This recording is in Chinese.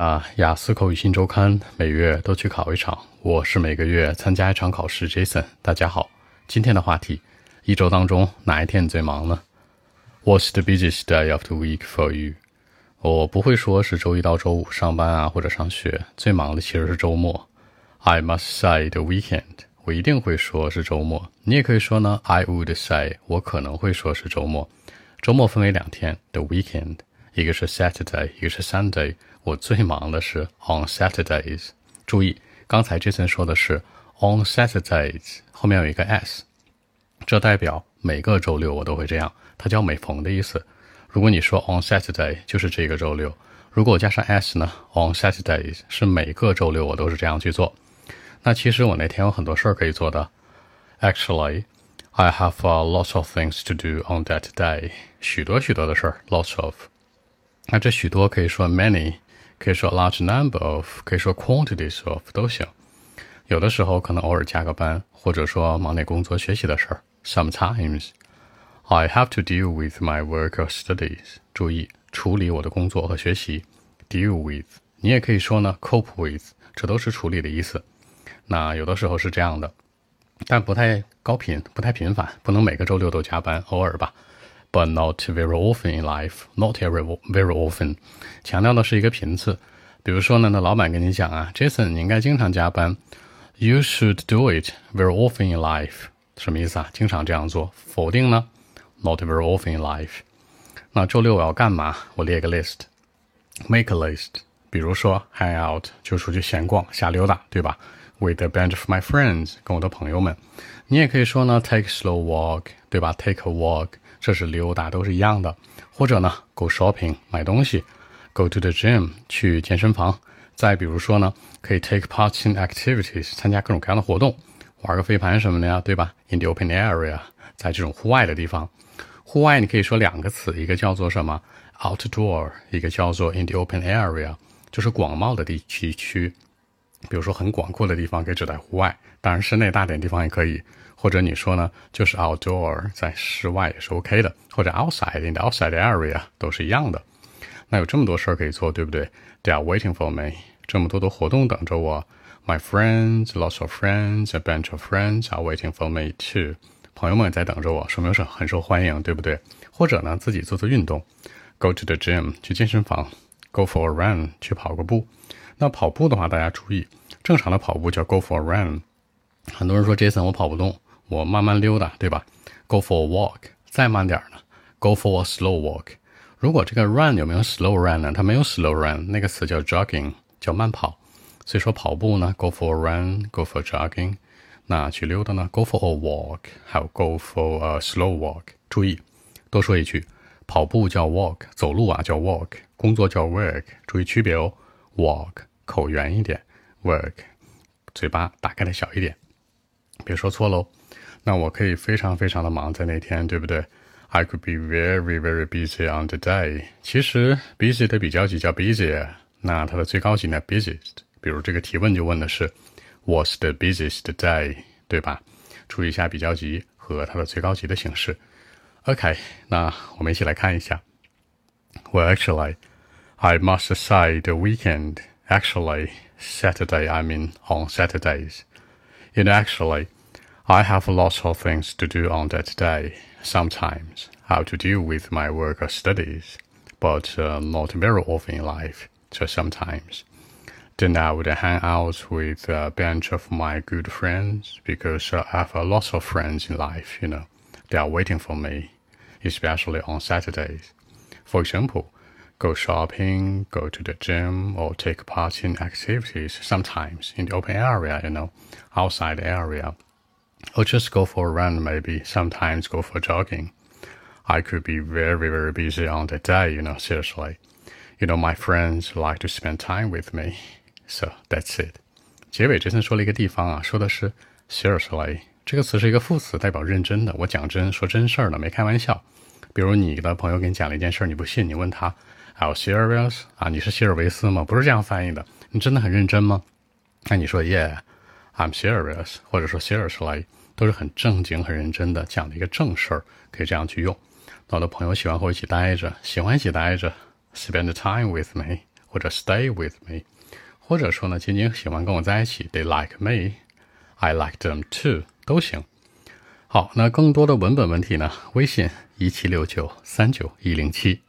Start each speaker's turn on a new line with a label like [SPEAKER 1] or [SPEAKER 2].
[SPEAKER 1] 啊，雅思口语新周刊每月都去考一场，我是每个月参加一场考试。Jason，大家好，今天的话题，一周当中哪一天最忙呢？What's the busiest day of the week for you？我不会说是周一到周五上班啊或者上学，最忙的其实是周末。I must say the weekend，我一定会说是周末。你也可以说呢，I would say，我可能会说是周末。周末分为两天，the weekend，一个是 Saturday，一个是 Sunday。我最忙的是 on Saturdays。注意，刚才 Jason 说的是 on Saturdays，后面有一个 s，这代表每个周六我都会这样，它叫每逢的意思。如果你说 on Saturday，就是这个周六。如果加上 s 呢，on Saturdays 是每个周六我都是这样去做。那其实我那天有很多事儿可以做的。Actually, I have a lot of things to do on that day。许多许多的事儿，lots of。那这许多可以说 many。可以说 large number of，可以说 quantities of 都行。有的时候可能偶尔加个班，或者说忙点工作学习的事儿。Sometimes I have to deal with my work or studies。注意处理我的工作和学习。Deal with，你也可以说呢 cope with，这都是处理的意思。那有的时候是这样的，但不太高频，不太频繁，不能每个周六都加班，偶尔吧。But not very often in life, not very very often，强调的是一个频次。比如说呢，那老板跟你讲啊，Jason，你应该经常加班。You should do it very often in life，什么意思啊？经常这样做。否定呢，not very often in life。那周六我要干嘛？我列个 list，make a list。比如说 hang out 就出去闲逛、瞎溜达，对吧 ？With a bunch of my friends，跟我的朋友们。你也可以说呢，take slow walk，对吧？Take a walk。这是溜达，都是一样的。或者呢，go shopping 买东西，go to the gym 去健身房。再比如说呢，可以 take part in activities 参加各种各样的活动，玩个飞盘什么的呀，对吧？In the open area 在这种户外的地方，户外你可以说两个词，一个叫做什么 outdoor，一个叫做 in the open area，就是广袤的地区区。比如说很广阔的地方可以指在户外，当然室内大点地方也可以。或者你说呢，就是 outdoor，在室外也是 OK 的，或者 outside in the outside area 都是一样的。那有这么多事儿可以做，对不对？They are waiting for me，这么多的活动等着我。My friends, lots of friends, a bunch of friends are waiting for me too。朋友们在等着我，说明是很受欢迎，对不对？或者呢，自己做做运动，go to the gym 去健身房，go for a run 去跑个步。那跑步的话，大家注意，正常的跑步叫 go for a run。很多人说 Jason，我跑不动。我慢慢溜达，对吧？Go for a walk，再慢点呢？Go for a slow walk。如果这个 run 有没有 slow run 呢？它没有 slow run，那个词叫 jogging，叫慢跑。所以说跑步呢，go for a run，go for jogging。那去溜达呢，go for a walk，还有 go for a slow walk。注意，多说一句，跑步叫 walk，走路啊叫 walk，工作叫 work，注意区别哦。walk 口圆一点，work 嘴巴打开的小一点，别说错喽。那我可以非常非常的忙在那天，对不对？I could be very very busy on the day。其实 busy 的比较级叫 busy，那它的最高级呢 busiest。比如这个提问就问的是 What's the busiest day？对吧？注意一下比较级和它的最高级的形式。OK，那我们一起来看一下。Well, actually, I must say the weekend. Actually, Saturday. I mean on Saturdays. You know, actually. I have lots of things to do on that day. Sometimes have to deal with my work or studies, but uh, not very often in life, just sometimes. Then I would hang out with a bunch of my good friends because uh, I have a lot of friends in life, you know. They are waiting for me, especially on Saturdays. For example, go shopping, go to the gym, or take part in activities sometimes in the open area, you know, outside area or just go for a run, maybe sometimes go for jogging. I could be very, very busy on the day, you know, seriously. You know, my friends like to spend time with me. So that's it. 结尾这次说了一个地方啊，说的是 seriously 这个词是一个副词，代表认真的。我讲真，说真事儿的，没开玩笑。比如你的朋友给你讲了一件事儿，你不信，你问他 ，Are you serious？啊，你是希尔维斯吗？不是这样翻译的。你真的很认真吗？那你说 Yeah。I'm serious，或者说 seriously，都是很正经、很认真的讲的一个正事儿，可以这样去用。我的朋友喜欢和我一起待着，喜欢一起待着，spend time with me，或者 stay with me，或者说呢，仅仅喜欢跟我在一起，they like me，I like them too，都行。好，那更多的文本问题呢？微信一七六九三九一零七。